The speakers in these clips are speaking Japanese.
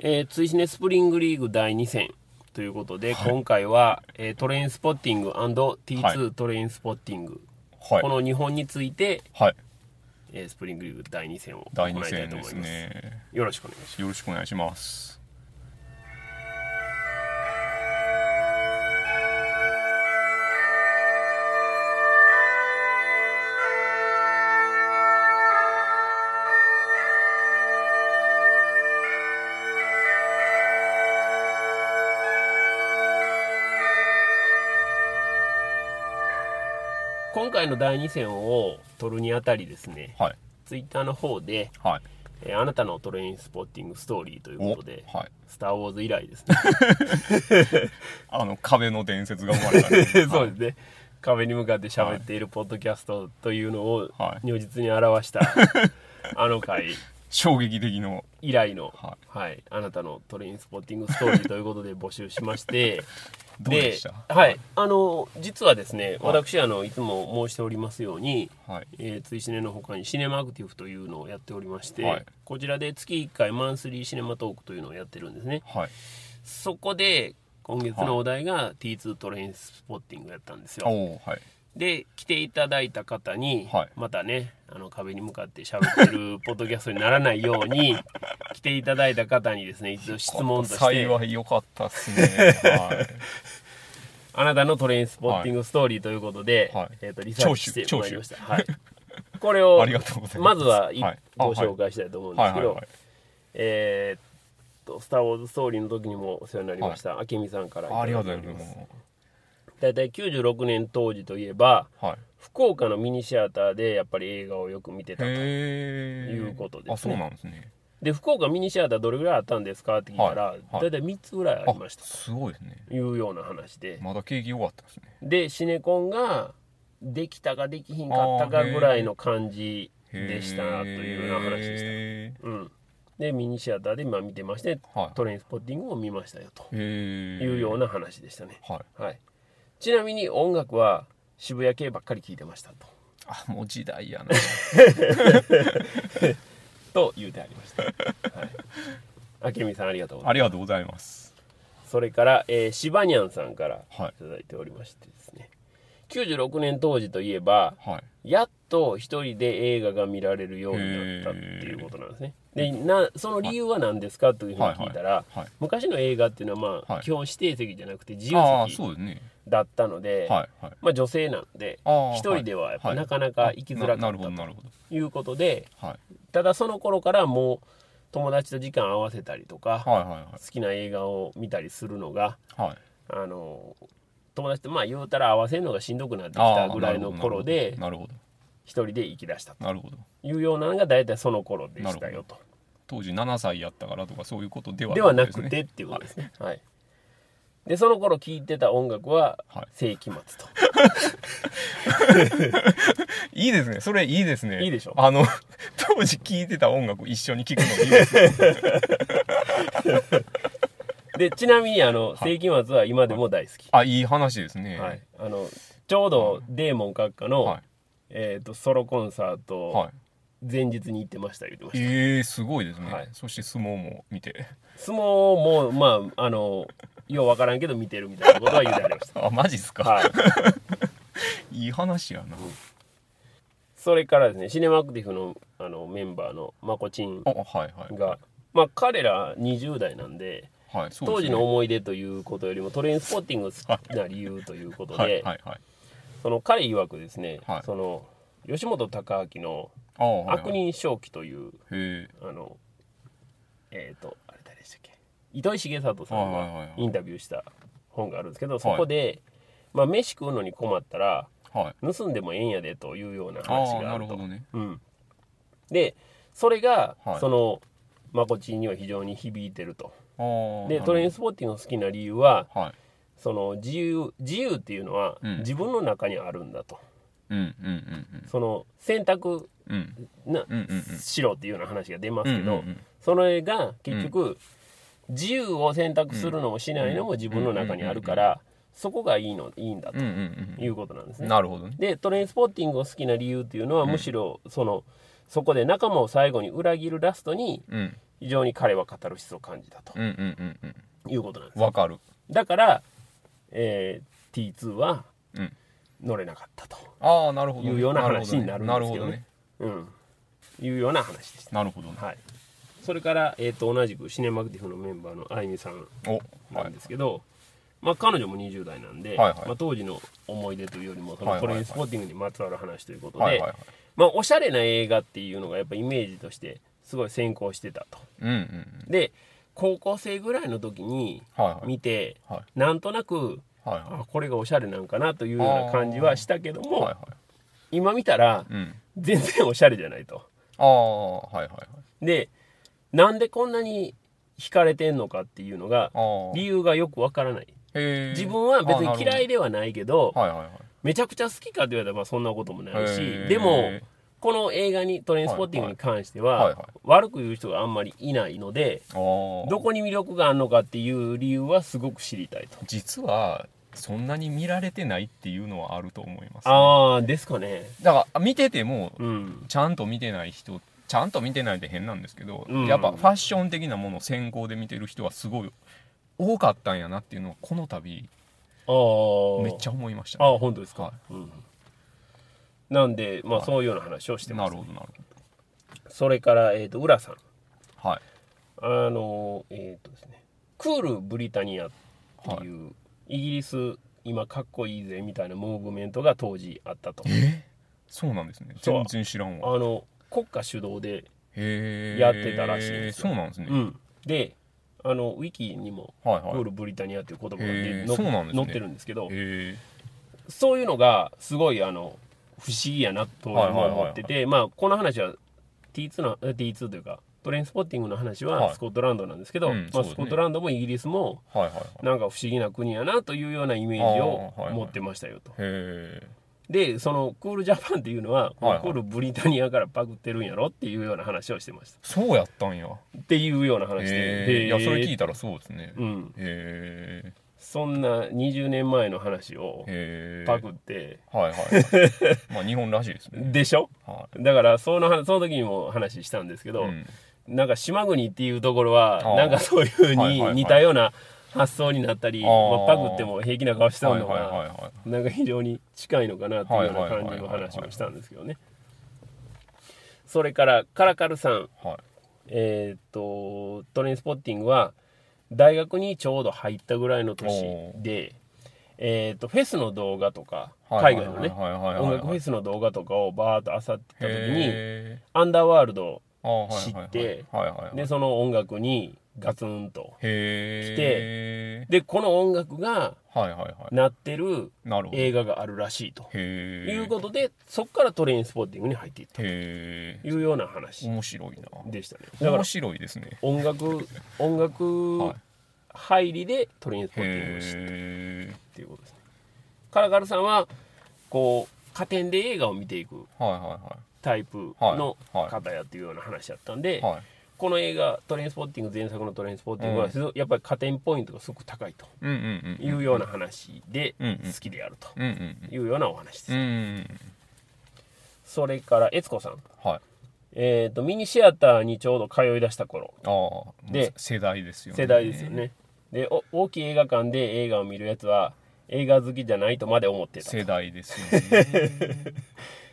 えー、追試ねスプリングリーグ第2戦ということで、はい。今回は、えートレインスポッティング &T2、はい。トレインスポッティング、はい。この2本について、はい。えースプリングリーグ第2戦を行第2いたいと思いますね。よろしくお願いします。よろしくお願いします回の第2戦を取るにあたりですねはい。ツイッターの方で、はい。えーあなたのトレインスポッティングストーリーということではい「スター・ウォーズ」以来ですね。あの壁の伝説が生まれたねそうですね。壁に向かって喋っているポッドキャストというのをはい。如実に表した あの回。衝撃的の以来の、ははい、あなたのトレインスポッティングストーリーということで募集しまして ではい。あの実はですね、はい。私あのいつも申しておりますように、はい。えー、ツイシネの他にシネマアクティブというのをやっておりまして、はい。こちらで月1回マンスリーシネマトークというのをやってるんですね。はい。そこで今月のお題が T2 トレインスポッティングやったんですよ、はいで来ていただいた方に、はい。またねあの壁に向かって喋ってる ポッドキャストにならないように来ていただいた方にですね一度質問として。幸い良かったっすね。はい。あなたのトレインスポッティングストーリーということで、はい。えー、とリサーチしてもらいました、はい、これを ありがとうございまますずはいはい。あご紹介したいと思うんですけどえーっと「スター・ウォーズ・ストーリー」の時にもお世話になりました、明美さんからいただありがいておりとうございます大体96年当時といえばはい。福岡のミニシアターでやっぱり映画をよく見てたということですね。あそうなんですね。で福岡ミニシアターどれぐらいあったんですか？って聞いたら、はいはい。大体3つぐらいありました。すごいですね。というような話で。まだ景気良かったですね。でシネコンができたかできひんかったかぐらいの感じでしたというような話でした。へうん。でミニシアターで今見てましてーはい。トレインスポッティングを見ましたよというような話でしたね、はい。はい、ちなみに音楽は渋谷系ばっかり聴いてましたと。あもう時代やな。と言うてありました、はい、明美さんありがとうございます。ありがとうございます。それから、えー、シバニャンさんからはい。いただいておりましてですね。96年当時といえばはい。やっと一人で映画が見られるようになったっていうことなんですね。でなその理由は何ですかというふうに聞いたら、はい。昔の映画っていうのはまあ、はい。基本指定席じゃなくて自ああ由席ねだったので、はいはい。まあ、女性なので一人ではやっぱはい。なかなか行きづらかななるったということではい。ただその頃からもう友達と時間合わせたりとか、はいはい好きな映画を見たりするのがはい。はいあの友達とまあ言うたら合わせるのがしんどくなってきたぐらいの頃でなるほど一人で行き出したと。なるほど。いうようなのが大体その頃でしたよと。当時7歳やったからとかそういうことではではなくてっていうことですね。はいでその頃聴いてた音楽ははい。世紀末と。いいですね。それいいですね。いいでしょ？あの 当時聴いてた音楽一緒に聴くのいいですね。でちなみにあの世紀末は今でも大好き。あいい話ですね。はい。あのちょうどデーモン閣下の、はい。えー、とソロコンサートはい。前日に行ってました言ってました。ええすごいですね、はい。そして相撲も見て。相撲もまああのようわからんけど見てるみたいなことは言うてありまし あマジっすか、たはい。い、い話やな、それからですねシネマアクティブのあのメンバーのまこちんあはいはいが、まあ彼ら20代なんではいですね。当時の思い出ということよりもトレインスポッティング好きな理由ということで、はいはいはい。その彼曰くですね、はい。その吉本隆明の悪人正気というあのえっ、とあれ誰でしたっけ糸井重里さんがインタビューした本があるんですけどそこで、まあ、飯食うのに困ったらはい。盗んでもええんやでというような話があると。るほどね。うん、でそれが、はい。そのまこちには非常に響いてると。でトレインスポッティングが好きな理由ははい。その自由自由っていうのはうん。自分の中にあるんだと、その選択な、しろっていうような話が出ますけど、それが結局、自由を選択するのもしないのも自分の中にあるから、そこがいいのいいんだということなんですうんね。なるほどね。でトレインスポッティングを好きな理由っていうのは、むしろそのそこで仲間を最後に裏切るラストにうん。非常に彼はカタルシスを感じたとうんうんうんうん。いうことなんですわかる。だから、えー T2 はうん。乗れなかったと、ああなるほどね、いうような話になるんですけどね。なるほどね。うん、いうような話でした。なるほどね。はいそれから、えー、と同じくシネマクティフのメンバーのあゆみさんおなんはいですけど、まあ、彼女も20代なんで、はいはいまあ、当時の思い出というよりもそはいはいはい。のトレインスポッティングにまつわる話ということで、はいはいはい。まあ、おしゃれな映画っていうのがやっぱイメージとしてすごい先行してたと。うんうんうん。で高校生ぐらいの時にはいはい。見て、はい。なんとなくはいあこれがおしゃれなんかなというような感じはしたけども、はいはい。今見たらうん。全然おしゃれじゃないと。ああはいはいはい。でなんでこんなに惹かれてんのかっていうのが理由がよくわからない。自分は別に嫌いでではないけどはいはいはい。めちゃくちゃ好きかと言われたらまあそんなこともないしでもこの映画にトレインスポッティングに関しては、悪く言う人があんまりいないのでどこに魅力があるのかっていう理由はすごく知りたいと。実はそんなに見られてないっていうのはあると思います、ね、ああですかね。だから見ててもうん。ちゃんと見てない人ちゃんと見てないで変なんですけど、うん。やっぱファッション的なものを先行で見てる人はすごい多かったんやなっていうのはこの度ああめっちゃ思いました、ああ本当ですか、はうん、なんでまあはい。そういうような話をしてます、なるほどなるそれから、えー、と浦さん。ほどはい。あのえっ、とですねクールブリタニアっていう、イギリス今かっこいいぜみたいなムーブメントが当時あったと。え？そうなんですね。全然知らんわ。あの国家主導でやってたらしいんですよ。そうなんですね、うん、であのウィキにもはいはい。クールブリタニアという言葉がね載ってるんですけどそういうのがすごいあの不思議やなとはいはいはいはい。思ってて、まあこの話は T2 のえ T2 というかトレインスポッティングの話ははい。スコットランドなんですけど、まあ、うんそうですね。スコットランドもイギリスもはいはいはい。なんか不思議な国やなというようなイメージを持ってましたよと。へえでそのクールジャパンっていうのは、はいはい。クールブリタニアからパクってるんやろっていうような話をしてました。そうやったんや。っていうような話で、いやそれ聞いて、たらそうですね。うん、へえそんな20年前の話をパクって、はいはい。まあ日本らしいですね。でしょ？はだからその話その時にも話したんですけい、ど、うん、なんか島国っていうところはなんかそういうふうに似たような発想になったり、まあ、パクっても平気な顔してるのがはなんか非常に近いのかなっていうような感じの話をしたんですけどね。それからカラカルさん。いはい。えーっとトレインスポッティングは大学にちょうど入ったぐらいの年で、えーっとフェスの動画とかはい海外のね音楽フェスの動画とかをバーッと漁ってた時にへアンダーワールド知ってでその音楽にガツンとへえでこの音楽がなってる映画があるらしいと。いうことでそこからトレインスポッティングに入っていったと。いうような話。面白いな。でしたね。だから面白いですね。音楽 音楽はい。入りでトレインスポッティングを知ったへっていうことですね。カラカルさんはこう加点で映画を見ていくタイプの方やっていうような話だったんで、いはいはいこの映画トレインスポッティング前作のトレインスポッティングはやっぱり加点ポイントがすごく高いというような話で好きであるというようなお話です、それから悦子さん。はい。えー、とミニシアターにちょうど通い出した頃。で世代ですよね。世代ですよね。でお大きい映画館で映画を見るやつは映画好きじゃないとまで思ってた。世代ですよね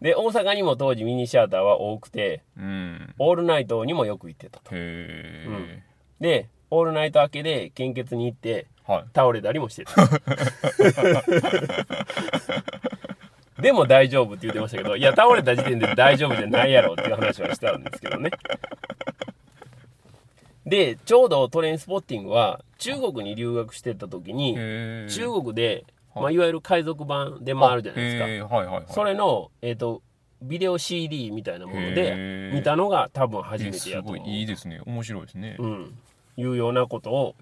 で大阪にも当時ミニシアターは多くてうん。オールナイトにもよく行ってたと。へえでオールナイト明けで献血に行ってはい。倒れたりもしてた。でも大丈夫って言ってましたけどいや倒れた時点で大丈夫じゃないやろっていう話はしたんですけどね。でちょうどトレインスポッティングは中国に留学してた時に中国で、はいまあ、い。わゆる海賊版で回るじゃないですか。はいはいはい。それの、えー、とビデオ CD みたいなもので見たのが多分初めてすやと。思うごいいいですね。面白いですね。うん、いうようなことを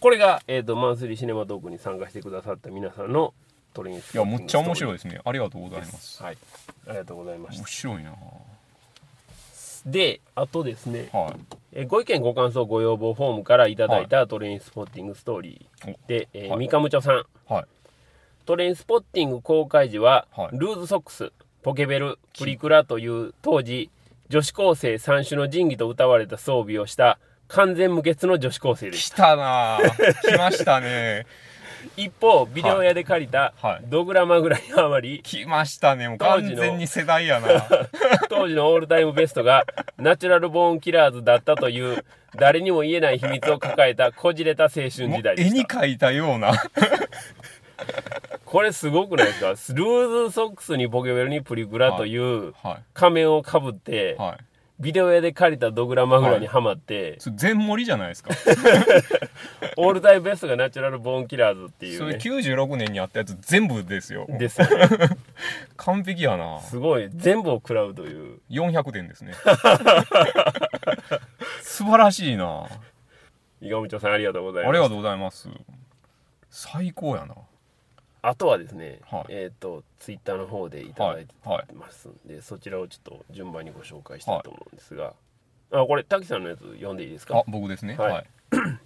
これが、えー、とマンスリーシネマトークに参加してくださった皆さんのトレインスいやむっちゃ面白いいですね。ありがとうございます。はい。ありがとうございました。面白いなであとですね、はえーご意見ご感想ご要望フォームからいただいたトレインスポッティングストーリーで、えーはい。三上町さん。いはい。トレインスポッティング公開時は、はい。ルーズソックスポケベルプリクラという当時女子高生三種の神器と歌われた装備をした完全無欠の女子高生でした来たなぁ。来ましたね一方ビデオ屋で借りたはい。はい。ドグラマグラにハマり来ましたね。もう完全に世代やな。当時のオールタイムベストがナチュラルボーンキラーズだったという誰にも言えない秘密を抱えたこじれた青春時代で絵にした描いたような。これすごくないですか？ルーズソックスにボケベルにプリクラというはい。仮面をかぶってはいビデオ屋で借りたドグラマグラにハマって。それ全盛りじゃないですか。オールタイムベストがナチュラルボーンキラーズっていそうれね96年にあったやつ全部ですよ。ですよね。完璧やな。すごい。全部を食らうという。400点ですね。素晴らしいな。伊賀部長さんありがとうございます。ありがとうございます。最高やなあとはですね、はい。えっ、とツイッターの方でいただいてはいはいますんで、そちらをちょっと順番にご紹介したいと思うんですが、あこれ滝さんのやつ読んでいいですか？あ僕ですね。はい。はい。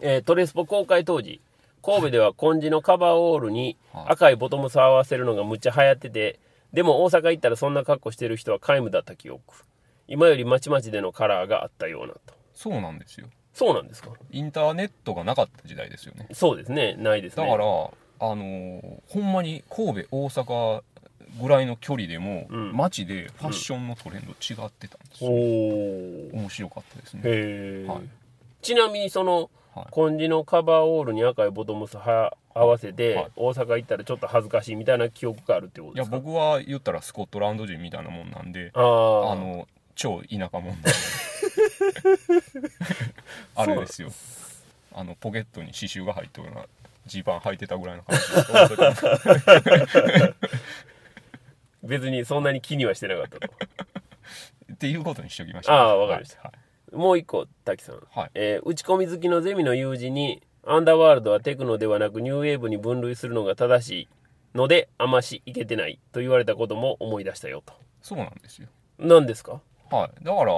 えートレスポ公開当時神戸では紺地のカバーオールにはい。赤いボトムスを合わせるのがむっちゃ流行っててでも大阪行ったらそんな格好してる人は皆無だった記憶。今よりまちまちでのカラーがあったようなと。そうなんですよ。そうなんですか？インターネットがなかった時代ですよね。そうですね。ないですね。だからあのーほんまに神戸大阪ぐらいの距離でも、うん。街でファッションのトレンド違ってたんですおよ、お面白かったですね。はい。ちなみにそのはい。紺地のカバーオールに赤いボトムスは合わせて、はい。大阪行ったらちょっと恥ずかしいみたいな記憶があるってこといやですか？僕は言ったらスコットランド人みたいなもんなんであの超田舎者なんで。あれですよ。あのポケットに刺繍が入ったようなジーパン履いてたぐらいの感じ 別にそんなに気にはしてなかったと。っていうことにしておきましたあーわかりました。はいもう一個滝さん、はい。えー打ち込み好きのゼミの友人にアンダーワールドはテクノではなくニューウェーブに分類するのが正しいのであましいけてないと言われたことも思い出したよと。そうなんですよ。何ですか？はい。だから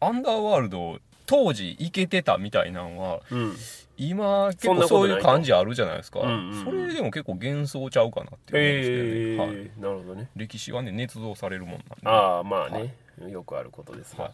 アンダーワールド当時イケてたみたいなのはうん今結構そういう感じあるじゃないですか、うんうんうん。それでも結構幻想ちゃうかなって思うんですけへえどね、はい、なるほどね。歴史はね捏造されるもんなんで。ああまあね、はよくあることですが、はい。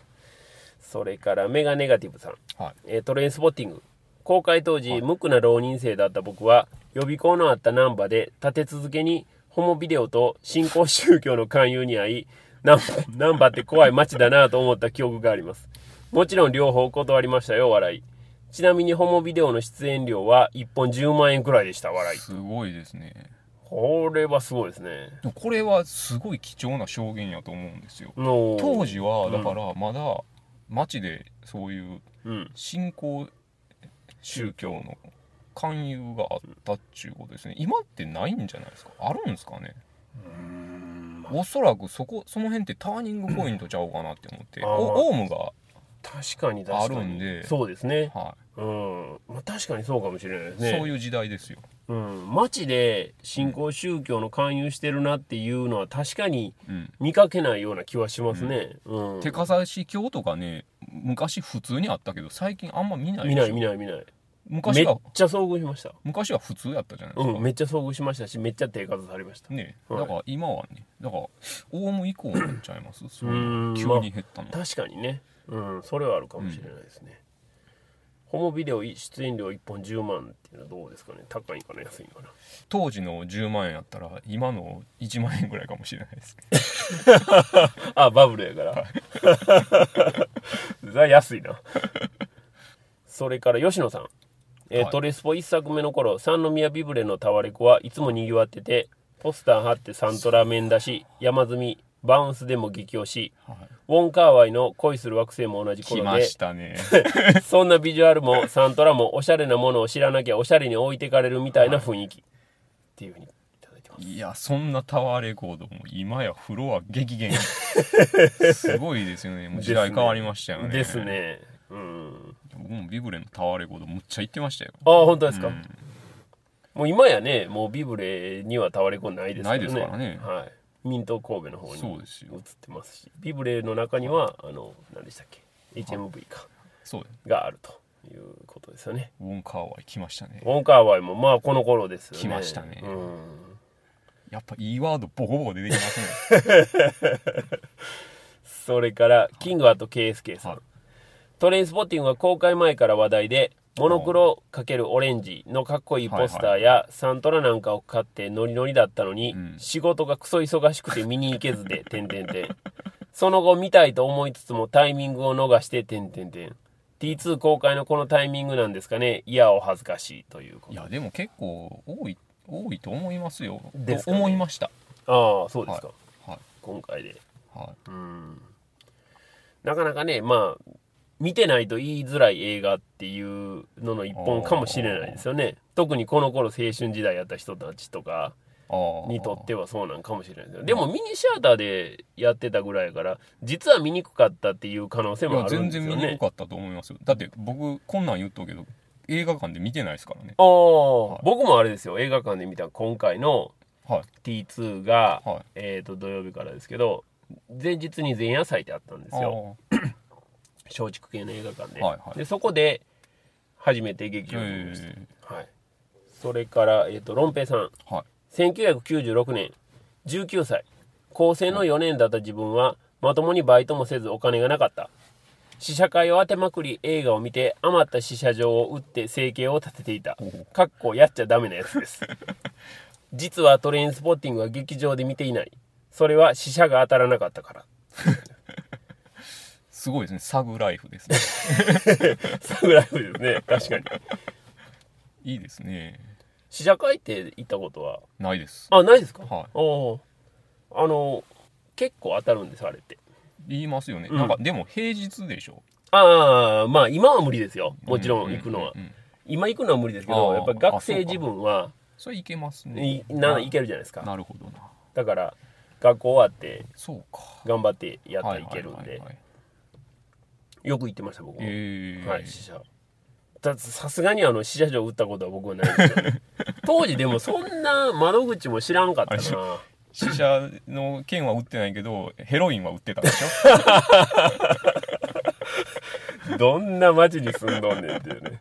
それからメガネガティブさん、はい。えートレインスポッティング。公開当時、はい。無垢な浪人生だった僕は予備校のあった難波で立て続けにホモビデオと新興宗教の勧誘に遭い難難波って怖い街だなと思った記憶があります。もちろん両方断りましたよ笑いちなみにホモビデオの出演料は1本10万円くらいでした笑い。すごいですね。これはすごいですね。でもこれはすごい貴重な証言やと思うんですよ。の当時はだからまだ街でそういううん。新興宗教の勧誘があったっちゅうことですね。今ってないんじゃないですか？あるんですかね？おそらくそこその辺ってターニングポイントちゃうかなって思って。あー。おオウムが確かに確かに。あるんで。そうですね。はうん、まあ、確かにそうかもしれないですね。いそういう時代ですよ。うん、街で新興宗教の勧誘してるなっていうのは確かにうん。見かけないような気はしますね、うん。手かざし教とかね昔普通にあったけど最近あんま見ないでしょ。見ない見ない見ない。めっちゃ遭遇しました。昔は普通やったじゃないですか、うん。めっちゃ遭遇しましたしめっちゃ手数されました。ねはい。だから今はねだからオウム以降になっちゃいます。そういううん。の急に減ったの、確かにねうん。それはあるかもしれないですね、ホモビデオ出演料1本10万っていうのはどうですかね。高いんかな安いんかな。当時の10万円やったら今の1万円ぐらいかもしれないです。あバブルやから。それは安いな。それから吉野さん、えーはい。トレスポ1作目の頃三宮ビブレのタワレコはいつもにぎわっててポスター貼ってサントラ面出し山積みバウンスでも激推し。はいウォン・カーワイの恋する惑星も同じ来頃でましたね。そんなビジュアルもサントラもおしゃれなものを知らなきゃおしゃれに置いてかれるみたいな雰囲気、っていうふうにいただいてます。いやそんなタワーレコードも今やフロア激減。すごいですよね。もう時代変わりましたよね。ですね。うん。僕もビブレのタワーレコードむっちゃ行ってましたよ。ああ本当ですか、うん。もう今やねもうビブレにはタワレコないですからね。ないですからね。はい、ミント神戸の方にそうですよ。映ってますしビブレの中にはあの何でしたっけ？HMV か。そうがあるということですよね。ウォンカーワイ来ましたね。ウォンカーワイもまあこの頃ですよね。来ましたね。うん。やっぱいいワードボコボコ出てきますね。それから、キングアット KSK さん。はい。トレインスポッティングは公開前から話題で、モノクロ×オレンジのかっこいいポスターやサントラなんかを買ってノリノリだったのに、うん仕事がクソ忙しくて見に行けずで、てんてんてん。その後見たいと思いつつもタイミングを逃して、てんてんてん。T2 公開のこのタイミングなんですかねいや、お恥ずかしいということ。いやでも結構多い多いと思いますよですかねと思いましたああ、そうですか。はい今回で。はうん。なかなかね、まあ、見てないと言いづらい映画っていうのの一本かもしれないですよね。特にこの頃青春時代やった人たちとかにとってはそうなんかもしれないですよ。でもミニシアターでやってたぐらいやから、実は見にくかったっていう可能性もあるん全然ですよね。見にくかったと思いますよだって僕こんなん言っとくけど映画館で見てないですからねああ、い僕もあれですよ。映画館で見た今回のはい T2 が、はいえっ、と、土曜日からですけど、前日に前夜祭ってあったんですよ。松竹系の映画館で,、はいはい。でそこで初めて劇場に見ました、えはい、それから、えー、とロンペイさん。ーはい。1996年19歳。高専の4年だった自分はまともにバイトもせずお金がなかった。試写会を当てまくり映画を見て余った試写場を売って生計を立てていた。かっこやっちゃダメなやつです。実はトレインスポッティングは劇場で見ていない。それは試写が当たらなかったからすごいですね。サグライフですね。サグライフですね。確かに。いいですね。試写会って行ったことは？ないです。あないですか？はい。おおあの結構当たるんですあれって。言いますよね、うん。なんかでも平日でしょ？ああまあ今は無理ですよ。もちろん行くのは、うううん。今行くのは無理ですけどやっぱり学生自分はそれいけますね。いな行けるじゃないですか。なるほどな。だから学校終わってそうか。頑張ってやったらいけるんで。はいはいはいはいよく行ってました僕も、えー。はい試写さすがにあの試写場売ったことは僕はないですよ。ね 当時でもそんな窓口も知らんかったな。死者の剣は売ってないけどヘロインは売ってたでしょ？どんな街に住んどんねんっていうね。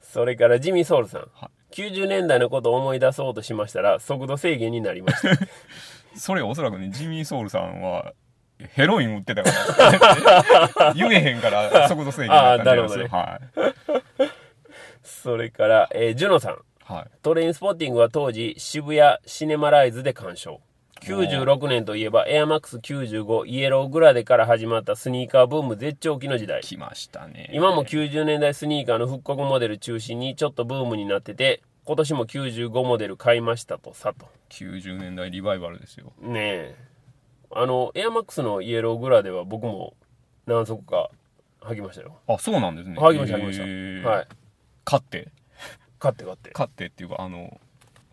それからジミー・ソウルさん。は90年代のことを思い出そうとしましたら、速度制限になりました。それおそらくねジミー・ソウルさんはヘロイン売ってたから 言えへんから速度制限になったんよあはいそれから、えージュノさん。はいトレインスポッティングは当時、渋谷シネマライズで鑑賞。96年といえば、エアマックス95イエローグラデから始まったスニーカーブーム絶頂期の時代。来ましたね今も90年代スニーカーの復刻モデル中心にちょっとブームになってて、今年も95モデル買いましたとさと。90年代リバイバルですよねえあのエアマックスのイエローグラでは僕も何足か履きましたよ。あそうなんですね。履きました履きました、えー。はい。買って？買って買って。買ってっていうかあの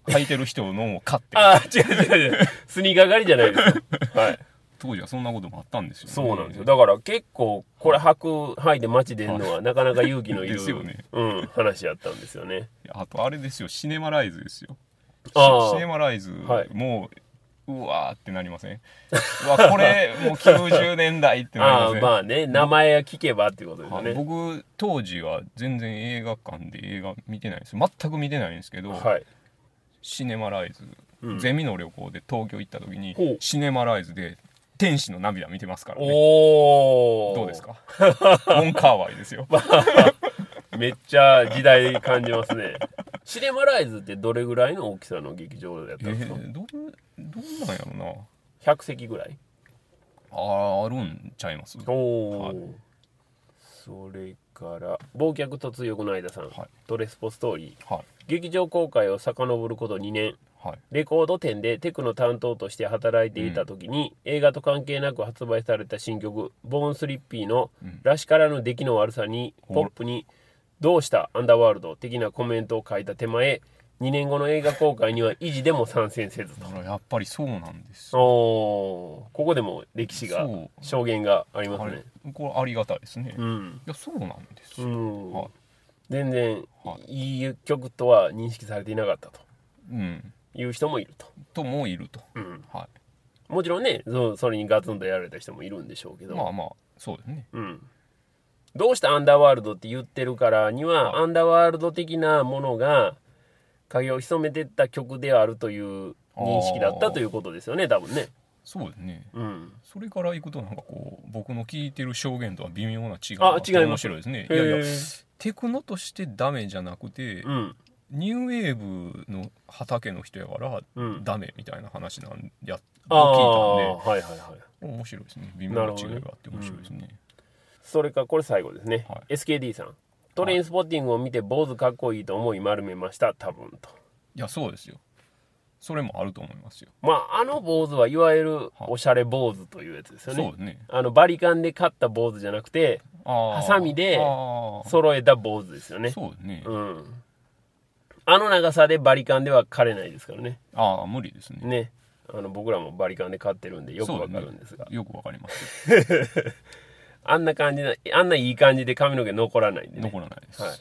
履いてる人のを買って。ああ違う違う違う。スニーカー狩りじゃないですよ。はい。当時はそんなこともあったんですよ、ね、そうなんですよ。だから結構これ履く履いて街出るのは なかなか勇気のいるですよね。うん、話やったんですよね。あとあれですよ。シネマライズですよ。あー。シシネマライズはいもう、うわーってなりません？うわこれもう90年代ってなりああません？まあね名前聞けばっていうことですよね。はい僕当時は全然映画館で映画見てないんです。よ全く見てないんですけど、はい。シネマライズ、うん。ゼミの旅行で東京行った時にシネマライズで天使の涙見てますからね。どうですか？ウォンカーワイですよ めっちゃ時代感じますね。シネマライズってどれぐらいの大きさの劇場やっえたんですか、ー、どうどうなんやろな。100席ぐらい。あーあるんちゃいます？おお、はい。それから忘却突翼の間さん、はい。ドレスポストーリー。はい。劇場公開を遡ること2年。はい。レコード店でテクノ担当として働いていた時に、映画と関係なく発売された新曲「ボーンスリッピー」のうん。らしからぬ出来の悪さにポップに「どうした？アンダーワールド」的なコメントを書いた手前2年後の映画公開には維持でも参戦せずと。だからやっぱりそうなんですよ。おー。ここでも歴史がそう。証言がありまあれすねこれありがたいですね、いうん、やそうなんですうよ、ん。はい。全然はい。いい曲とは認識されていなかったと。うん。いう人もいると、ともいると。うん、はもちろんねそそれにガツンとやられた人もいるんでしょうけど、いまあまあそうですね。うん、どうしてアンダーワールドって言ってるからには、はいアンダーワールド的なものが影を潜めてった曲であるという認識だったということですよね多分ね。そうですね。うん。それからいくとなんかこう僕の聞いてる証言とは微妙な違いあがあって面白いですね。いへやいやー。テクノとしてダメじゃなくて、うん。ニューウェーブの畑の人やからうん。ダメみたいな話なんやああを聞いはいはいはい。たんで面白いですね。微妙な違いがあって面白いですねそれからこれ最後ですね、はい。SKD さん。トレインスポッティングを見て坊主かっこいいと思い丸めました。多分と。いやそうですよ。それもあると思いますよ。まああの坊主はいわゆるおしゃれ坊主というやつですよね。そうですね。あのバリカンで買った坊主じゃなくてハサミで揃えた坊主ですよね。そうですね、うん。あの長さでバリカンでは刈れないですからね。ああ無理ですね。ね。あの僕らもバリカンで買ってるんでよくわかるんですが、ね。よくわかります あんな感じなあんないい感じで髪の毛残らないんでね。残らないです、はい。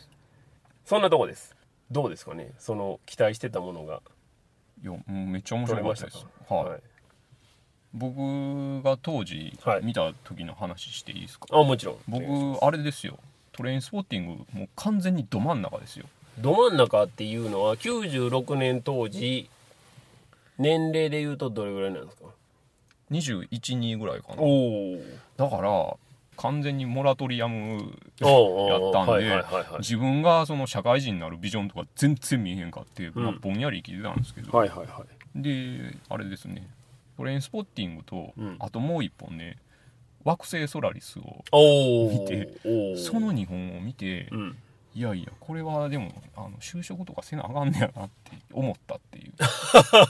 そんなとこです。どうですかね？その期待してたものが。いやめっちゃ面白かったです。か？はい、僕が当時はい。見た時の話していいですか、あもちろん。僕あれですよ。トレインスポッティングもう完全にど真ん中ですよ。ど真ん中っていうのは96年当時年齢で言うとどれぐらいなんですか？212ぐらいかな。おだから完全にモラトリアムおやったんで、自分がその社会人になるビジョンとか全然見えへんかって、まあうんぼんやり生きてたんですけど、はいはいはい。であれですね。トレインスポッティングと、うん。あともう一本ね惑星ソラリスを見てその2本を見て、うんいやいやこれはでもあの就職とかせなあかんねやなって思ったっていう。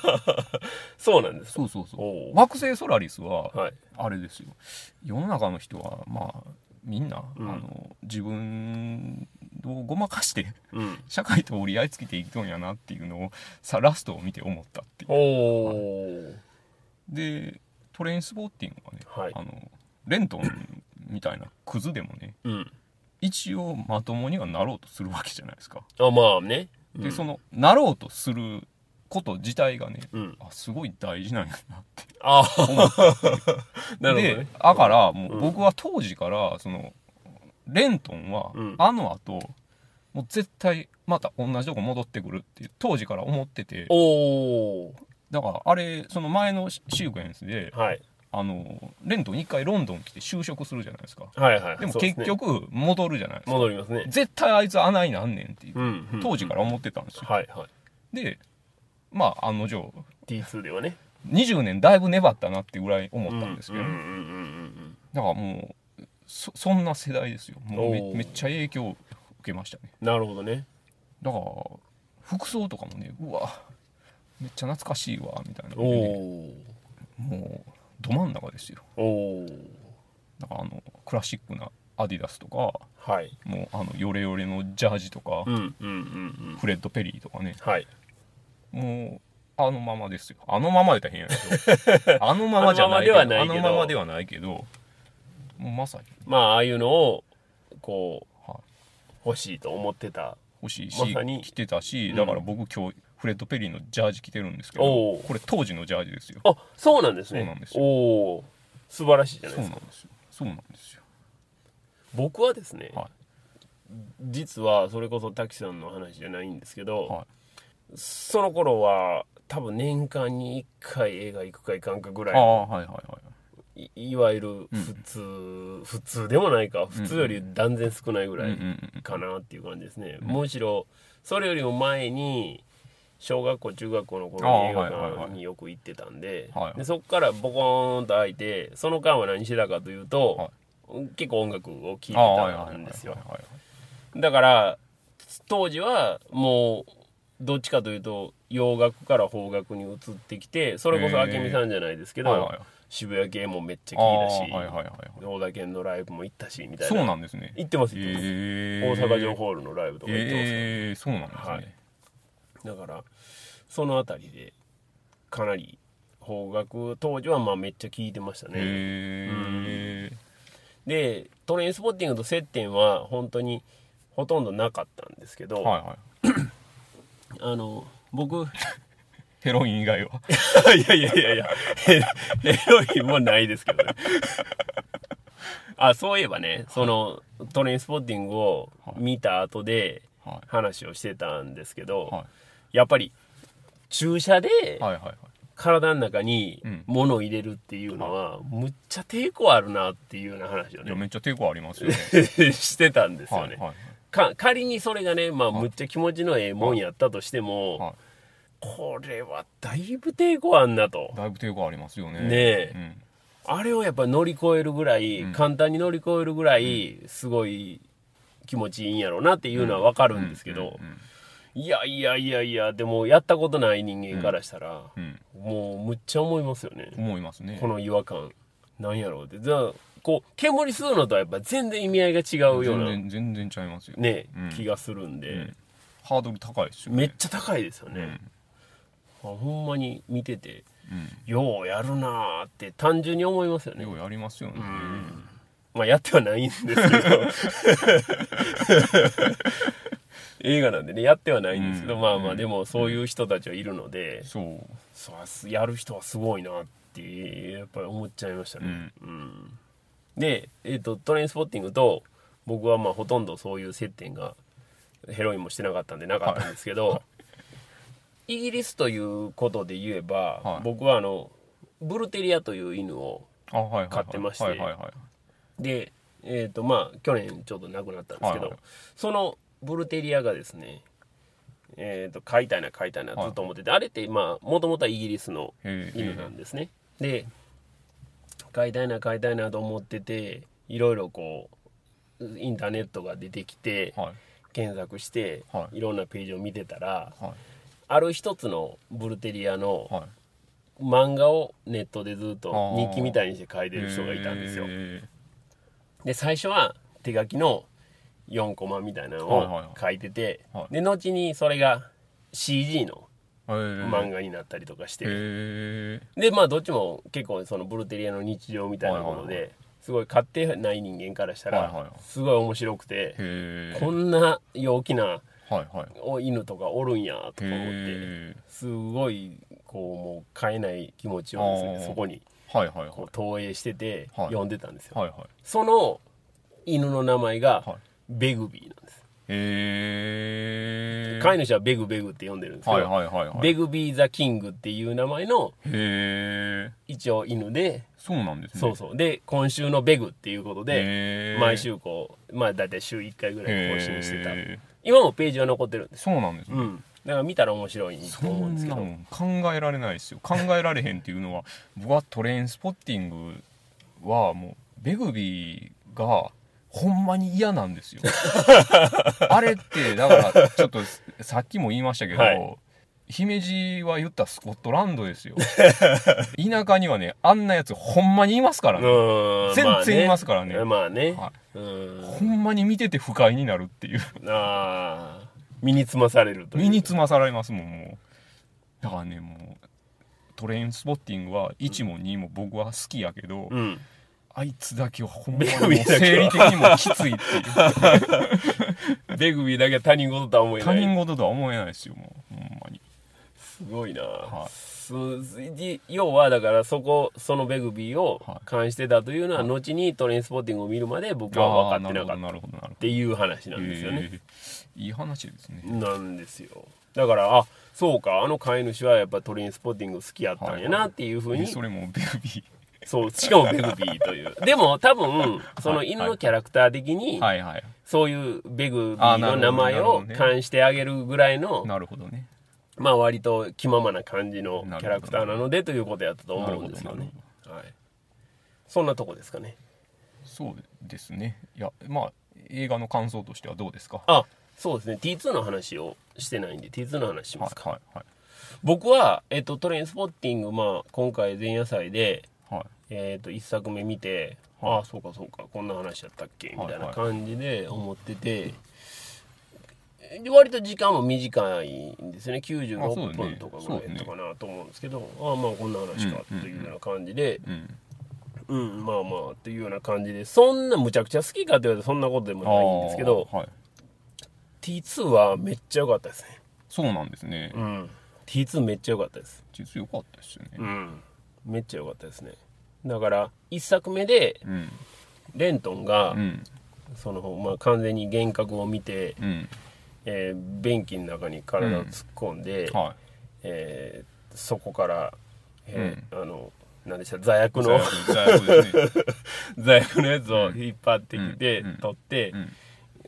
そうなんですそうそうそう。惑星ソラリスははい。あれですよ。世の中の人はまあみんな、うん。あの自分をごまかしてうん。社会と折り合いつけていくんやなっていうのをさラストを見て思ったっていう。おおでトレインスポッティングはね、はい。あのレントンみたいなクズでもねうん一応まともにはなろうとするわけじゃないですか。あまあね。で、そのなろうとすること自体がねうん。あすごい大事なんやなって。あ思って。なるほどでねだからもう僕は当時からそのレントンはうん。あの後もう絶対また同じとこ戻ってくるって当時から思ってて。おおだからあれその前のシークエンスではいあのレントン一回ロンドン来て就職するじゃないですか。はいはいでも結局戻るじゃないですか。戻りますね。絶対あいつ穴になんねんっていううんうん当時から思ってたんですよ。はいはい。でまあ案の定 T2 ではね。20年だいぶ粘ったなってぐらい思ったんですけど、うんうんうんうんだからもうそそんな世代ですよ。もうめめっちゃ影響を受けましたね。うんなるほどね。だから服装とかもねうわめっちゃ懐かしいわみたいな。ね、おもうど真ん中ですよ。おおだからあのクラシックなアディダスとかはい。もうあのヨレヨレのジャージとか、うんうんうんうん。フレッド・ペリーとかね。はい。もうあのままですよ。あのままで大変やけど。あのままじゃないけどあのままではないけど。あのままではないけどもうまさに。まあああいうのをこうはい。欲しいと思ってた欲しいし、ま着てたしうん。だから僕今日フレッド・ペリーのジャージ着てるんですけおどう。これ当時のジャージですよ。あそうなんですね。そうなんですよ。おお素晴らしいじゃないですか。そうなんですよ。そうなんですよ。僕はですね、は実はそれこそ滝さんの話じゃないんですけど、はその頃は多分年間に1回映画行くか行かんかぐらいのはいはいはいいいわゆる普通、普通でもないか。普通より断然少ないぐらいうんうんうんかなっていう感じですね、むしろそれよりも前に小学校中学校の頃に映画館によく行ってたんで,、はいでそこからボコーンと開いてその間は何してたかというと、は結構音楽を聴いてたんですよ。はいはいだから当時はもうどっちかというと洋楽から邦楽に移ってきてそれこそ明美さんじゃないですけど、はいはい渋谷系もめっちゃあ聞いたし、あはいはいはいはい。大田県のライブも行ったしみたいな。そうなんですね。行ってます行ってます、え大阪城ホールのライブとか行ってます、ええそうなんですね、はいだからその辺りでかなり邦楽当時はまあめっちゃ聞いてましたね、へえでトレインスポッティングと接点は本当にほとんどなかったんですけど、はいはい。あの僕ヘロイン以外は。いやいやいやいや。ヘヘロインもないですけどね。あそういえばねそのトレインスポッティングを見た後ではい。話をしてたんですけど、はやっぱり駐車でいはいはいはい。体の中にうん。物を入れるっていうのは、むっちゃ抵抗あるなっていうような話をいやねめっちゃ抵抗ありますよね。してたんですよね、はいはい。か仮にそれがね、まあ、はい。むっちゃ気持ちのええもんやったとしても、はいこれはだいぶ抵抗あんなと。だいぶ抵抗ありますよね。ねえ。うん。あれをやっぱ乗り越えるぐらい、うん。簡単に乗り越えるぐらい、すごい気持ちいいんやろうなっていうのはわかるんですけど、うんいやいやいやいや、でもやったことない人間からしたら、うん。もうむっちゃ思いますよね。思いますね。この違和感。なんやろうって。じゃあ、こう、煙吸うのとはやっぱ全然意味合いが違うような、全然全然ちゃいますよ。ね、うん。気がするんで、うん。ハードル高いですよね。めっちゃ高いですよね。うん。あほんまに見てて、うん。ようやるなーって単純に思いますよね。よ。うやりますよね。まあやってはないんですけど。映画なんでねやってはないんですけど、うん。まあまあうん。でもそういう人たちはいるので、そう。そうやる人はすごいなってやっぱり思っちゃいましたね、うん。うん。で、えー、とトレインスポッティングと僕はまあほとんどそういう接点がヘロインもしてなかったんでなかったんですけど、イギリスということで言えば、はい。僕はあのブルテリアという犬をあはいはいはい。飼ってまして。はいはいはいでえっ、とまあ去年ちょうど亡くなったんですけど、はいはい。そのブルテリアがですねえっ、と飼いたいな飼いたいなずっと思ってて、あれってまあもともとはイギリスのへえ犬なんですね、で飼いたいな飼いたいなと思ってていろいろこうインターネットが出てきてはい。検索して、はい。いろんなページを見てたらはいある一つのブルテリアのはい。漫画をネットでずっと日記みたいにして書いてる人がいたんですよ。へで最初は手書きの4コマみたいなのを書いてて、はい。で後にそれが CG のえ漫漫画になったりとかして、でまあどっちも結構そのブルテリアの日常みたいなもので、すごい買ってない人間からしたら、すごい面白くて、こんな陽気なはいはい。お犬とかおるんやとか思ってへすごいこうもう買えない気持ちをですねそこにえはいはいはい。こう投影しててはい。読んでたんですよ、はいはい。その犬の名前がはい。ベグビーなんです。へえ飼い主はベグベグって呼んでるんですけど、はいはいはいはい。ベグビー・ザ・キングっていう名前の一応犬で、そうなんですね。そうそう。で今週のベグっていうことで毎週こうまあ大体週1回ぐらい更新してた。へ今もページは残ってるんです。そうなんですね。うん。だから見たら面白いそと思うんですけど。考えられないですよ。考えられへんっていうのは 僕はトレインスポッティングはもうベグビーがほんまに嫌なんですよ。あれってだからちょっとさっきも言いましたけど、はい姫路は言ったらスコットランドですよ。田舎にはねあんなやつほんまにいますからね、うん全然いますからね。まあね,、はうん。ほんまに見てて不快になるっていう。ああ身につまされると身につまされますもんもう。だからねもうトレインスポッティングは1も2も僕は好きやけど、うん。あいつだけはほんまに生理的にもきついっていう。ベグビーだけは他人事とは思えない。他人事とは思えないですよもうごいな、はい。要はだからそこそのベグビーをはい監してたというのは後にトレインスポッティングを見るまで僕は分かってなかったっていう話なんですよね、えー。いい話ですね。なんですよ。だからあそうかあの飼い主はやっぱトレインスポッティング好きやったんやなっていうふうに、えそれもベグビそうしかもベグビーという。でも多分その犬のキャラクター的にーはいはい。そういうベグビーの名前を冠してあげるぐらいのなるほどねまあ割と気ままな感じのキャラクターなのでということやったと思うんですよね。はい。そんなとこですかね。そうですね。いやまあ映画の感想としてはどうですか？あそうですね。T2 の話をしてないんで T2 の話しまはいすか、はいはい僕は、えっと、トレインスポッティング、まあ、今回前夜祭で、はい。えっと1作目見て、はい。ああそうかそうかこんな話やったっけみたいなはい感じで思ってて、で割と時間も短いんですよね。あそうだ96ね分とかぐらいやったかなと思うんですけど、ああまあこんな話かうんというような感じで、うんうん、まあまあっていうような感じで。そんなむちゃくちゃ好きかって言われたらそんなことでもないんですけど。はい。T2 はめっちゃ良かったですね。そうなんですね。うん。T2 めっちゃ良かったです。実良かったですよね。うん。めっちゃ良かったですね。だから1作目でうん。レントンが、うん。そのまあ、完全に幻覚を見て、うんえー便器の中に体を突っ込んで、はえーそこからえーあの何でした？座薬座の薬 座薬のやつを引っ張ってきて、うん。取って、うん。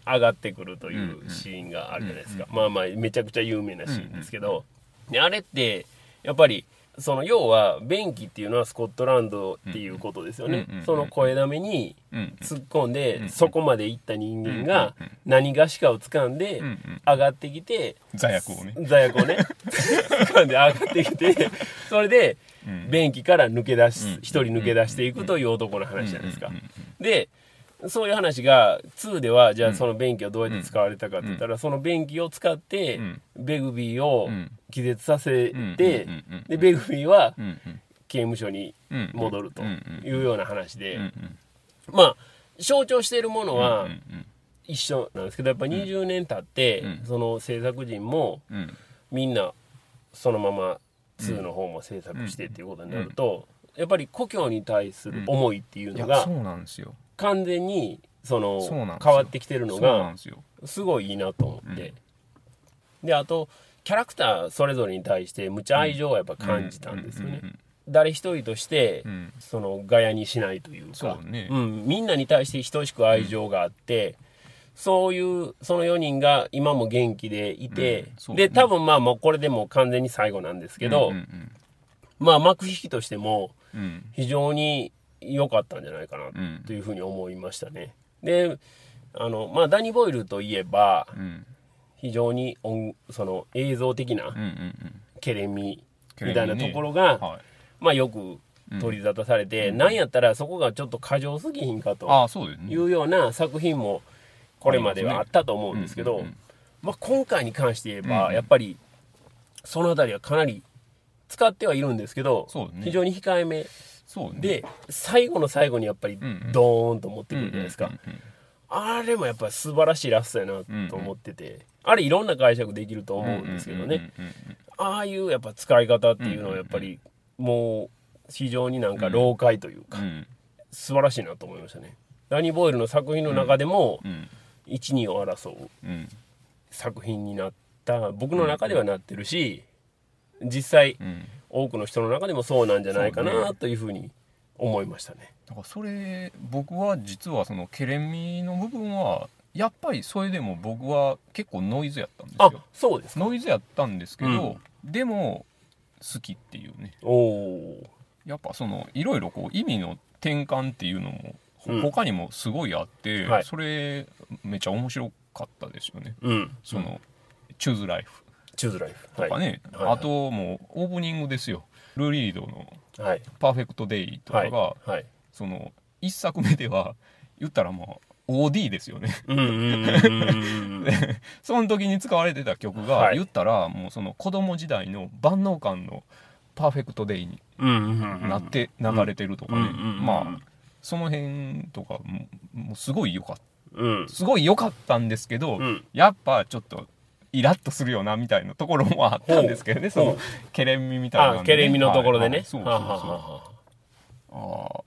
上がってくるというシーンがあるじゃないですか、まあまあめちゃくちゃ有名なシーンですけど、であれってやっぱりその要は便器っていうのはスコットランドっていうことですよね、うんその声だめに突っ込んで、うんそこまで行った人間が何がしかを掴んで上がってきて、座薬をね座薬をね掴んで上がってきてそれで便器から抜け出しうん一人抜け出していくという男の話じゃないですかでそういう話が2ではじゃあうん。その便器はどうやって使われたかって言ったらその便器を使ってうん。ベグビーをうん。気絶させうんてでベグビーは刑務所にうん戻るというような話うんでうんまあ象徴しているものうんはうん。一緒なんですけどやっぱ20年経ってうん。その制作陣もうん。みんなそのまま2の方も制作してっていうことになるとやっぱり故郷に対する思いっていうのがそうなんですよ完全にその変わってきてるのがすごいいいなと思って、であとキャラクターそれぞれに対してむちゃ愛情はやっぱ感じたんですよね、うん誰一人として、うん。うんそのガヤにしないというか。そうね。ん、みんなに対して等しく愛情があって、そういうその4人が今も元気でいて、うんね。で多分まあもうこれでもう完全に最後なんですけど、うんうんまあ幕引きとしてもうんうん。非常に良かったんじゃないかなうんというふうに思いましたね。であのまあダニー・ボイルといえばうん。非常に音その映像的なうんうんうん。ケレミケレミね。みたいなところが、はい。まあよく取り沙汰されて、なんやったらそこがちょっと過剰すぎひんかというような作品もこれまではあったと思うんですけど、うんうんうん。まあ、今回に関して言えうんばうん。やっぱりその辺りはかなり使ってはいるんですけど、非常に控えめそうね。で最後の最後にやっぱりんうん。ドーンと持ってくるじゃないですか、うんうんうんあれもやっぱり素晴らしいラストやなと思ってて、あれいろんな解釈できると思うんですけどね、うんうんうんああいうやっぱ使い方っていうのはやっぱりもう非常になんか老快というか、うん。うん素晴らしいなと思いましたね。ダニー・ボイルの作品の中でもうん。12を争ううん。作品になった僕の中ではなってるし実際うん多くの人の中でもそうなんじゃないかなというふうに思いましたね。だからそれ僕は実はそのケレミの部分はやっぱりそれでも僕は結構ノイズやったんですあよそうですか。ノイズやったんですけど、でも好きっていうね。おおやっぱそのいろいろこう意味の転換っていうのも他にもすごいあって、はい。それめっちゃ面白かったですよね。うん。その、 choose life choose life。とかね、はい。はいあともうオープニングですよ。ルー・リードのはい「パーフェクト・デイ」とかが、その一作目では言ったらまあ OD ですよね。その時に使われてた曲が、はい言ったらもうその子供時代の万能感のパーフェクトデイになって流れてるとかね、まあその辺とかももうすごい良かっうんたすごい良かったんですけど、うんやっぱちょっとイラッとするよなみたいなところもあったんですけどね。そのほうケレミみたいなのね。あケレミのところでね。はいはい。そうそうそう。はははあ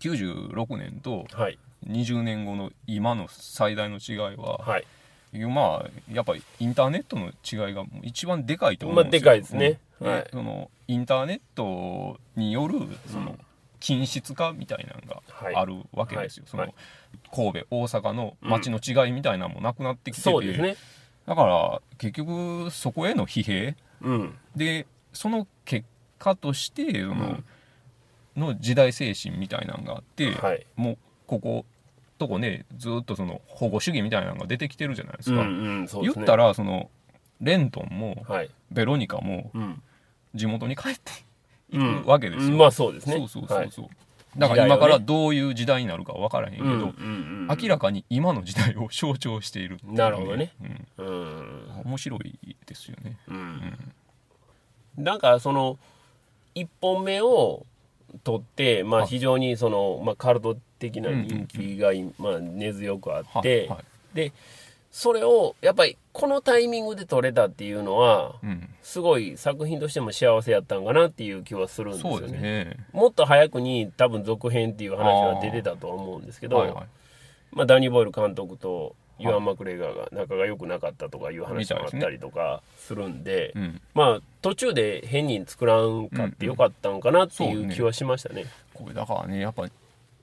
ー96年とははい20年後の今の最大の違いは、はい。まあやっぱりインターネットの違いが一番でかいと思まあでうんですよ、かいですね。うん。はい。でそのインターネットによるその均質化みたいなのはい。があるわけですよ、その、はい。神戸大阪の街の違いみたいなのもなくなってきてて、そうですねだから結局そこへの疲弊。うん。でその結果としてその,、ん。の時代精神みたいなのがあって、はい。もうこことこねずっとその保護主義みたいなのが出てきてるじゃないですか、うんうんすね。言ったらそのレントンもはい。ベロニカもうん。地元に帰っていうん。くわけですよ、うんまあそうですね。そうそうそうはい。そう、だから今からどういう時代になるか分からへんけど、うんうんうん明らかに今の時代を象徴しているいうなるほどね、うん。うん。面白いですよね。うん。なんかその1本目を取って、まあ、はい。非常にその、まあ、カルト的な人気が、まあ、根強くあって、はいはい。でそれをやっぱりこのタイミングで撮れたっていうのはうん、すごい作品としても幸せやったんかなっていう気はするんですよね。ね。もっと早くに多分続編っていう話は出てたとは思うんですけど、はいはい。まあ、ダニー・ボイル監督とユアン・マクレガーが仲が良くなかったとかいう話もあったりとかするんでうん。まあ途中で変に作らんかってよかったんかなっていう気はしましたね。これだからねやっぱ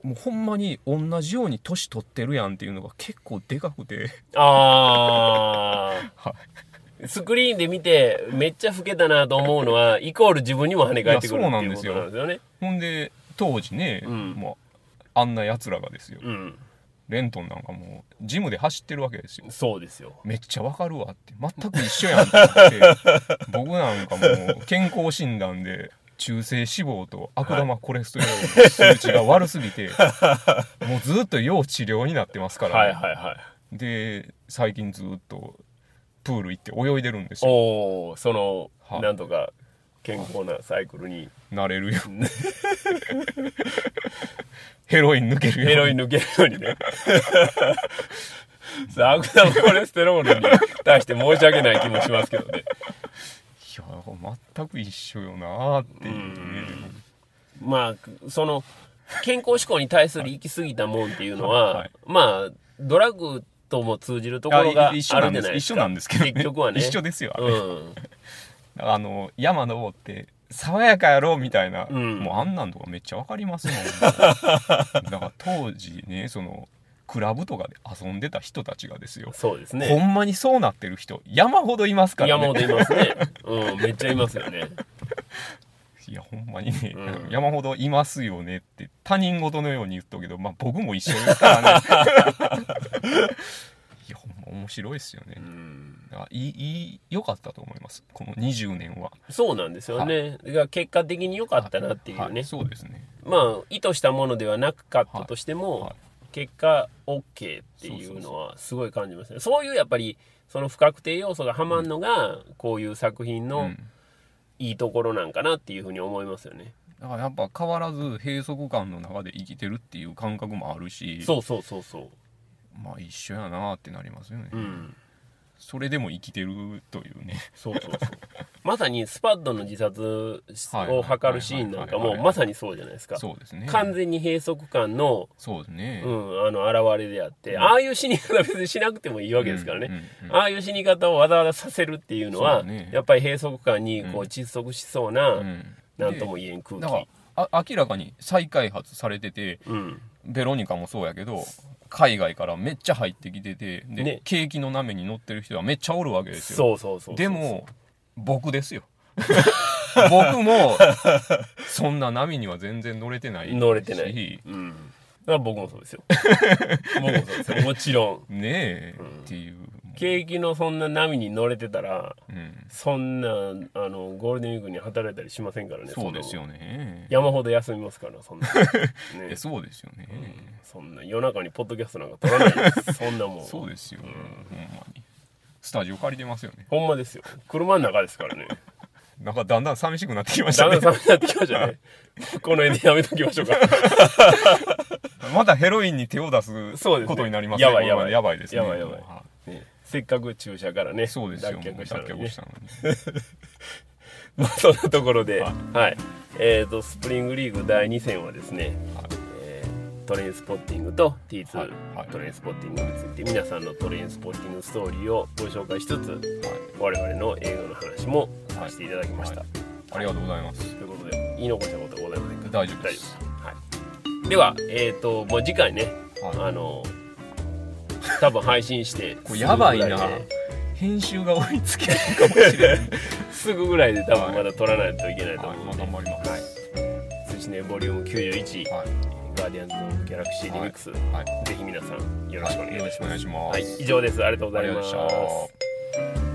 もうほんまに同じように年取ってるやんっていうのが結構でかくて。あはースクリーンで見てめっちゃ老けたなと思うのはイコール自分にも跳ね返ってくるっていうことなんですよね。ほんで当時ね、うん。もうあんなやつらがですよ。うん、レントンなんかもうジムで走ってるわけですよ。そうですよ。めっちゃわかるわって。全く一緒やんと思って。僕なんかもう健康診断で中性脂肪と悪玉コレステロールの数値が悪すぎて、もうずっと要治療になってますから、はいはいはい。で最近ずっとプール行って泳いでるんですよ。おおその、はい。なんとか健康なサイクルに。なれるよ。ヘロイン抜けるよ。ヘロイン抜けるようにね。さ あ悪玉コレステロールに対して申し訳ない気もしますけどね。いや全く一緒よなーっていうね。まあ、その、健康志向に対する行き過ぎたもんっていうのは、はい。まあ、ドラッグとも通じるところがあるじゃないですか。一緒なんですけどね。結局はね。一緒ですよあれ。うん。あの山登って爽やかやろみたいな、うん。もうあんなんとかめっちゃわかりますもん だから当時ねそのクラブとかで遊んでた人たちがですよ、ほそうですね。んまにそうなってる人山ほどいますからね。山ほどいますね。うん、めっちゃいますよね。いやほんまにね、うん。山ほどいますよねって他人事のように言っとくけどまあ僕も一緒ですからね。いやほんま面白いですよね。うん。いい良かったと思います。この20年は。そうなんですよね。が結果的に良かったなっていうね。はい。そうですね。まあ、意図したものではなかったとしても、はい結果 OK っていうのはすごい感じますね。そういうやっぱり、その不確定要素がはまんのが、こういう作品のうんいいところなんかなっていうふうに思いますよね。だからやっぱ変わらず閉塞感の中で生きてるっていう感覚もあるしそうそうそうそう。まあ一緒やなってなりますよね、うん。それでも生きてるというねそうそうそう。まさにスパッドの自殺を図るシーンなんかもまさにそうじゃないですか。そうですね完全に閉塞感の、そうですね、うん、あの、現れであって、ああいう死に方別にしなくてもいいわけですからね。うんうんうんああいう死に方をわざわざさせるっていうのは、ねやっぱり閉塞感にこううん窒息しそうな、うんなんとも言えん空だから気。あ明らかに再開発されててうん。ベロニカもそうやけど海外からめっちゃ入ってきててで、ね景気の波に乗ってる人はめっちゃおるわけですよそうそうそう。でも僕ですよ 僕もそんな波には全然乗れてないし乗れてない。うん。だから僕もそうですよ。僕もそうですよ。もちろん。ねえ、うんっていう、景気のそんな波に乗れてたら、うん、そんな、あの、ゴールデンウィークに働いたりしませんからね。そうですよね。ね山ほど休みますから、そんな。ねえそうですよね、そんな夜中にポッドキャストなんか撮らないです。そんなもん。そうですよ、ほんまにスタジオ借りてますよねほんまですよ。車の中ですからね。なんかだんだん寂しくなってきましたねだんだん寒くなってきましたね。この辺でやめときましょうか。まだヘロインに手を出すことになりますやばいやばいやばいですねやばいやばいはねせっかく注射からね、そうですよ。脱却したのにね。のに。まあそんなところで、は。はい。えっ、と、スプリングリーグ第2戦はですね、はい。えートレインスポッティングと T2、はい。はい。トレインスポッティングについて皆さんのトレインスポッティングストーリーをご紹介しつつ、はい。我々の映画の話もさせていただきました。はい。ありがとうございます。ということで、言い残したことはございませんか？大丈夫です。はい。では、えっ、と、もう次回ね、はい。あの、多分配信して、これやばいな。編集が追いつけないかもしれないすぐぐらいで多分まだ撮らないといけないとはい思うので、まあ頑張りますはい。寿司ね、ボリューム91、はい。ガーディアンズ・オブ・ギャラクシー・リミックス、はい。ぜひ皆さんよろしくお願いします。よろしくお願いします。はい、以上です。ありがとうございましすた。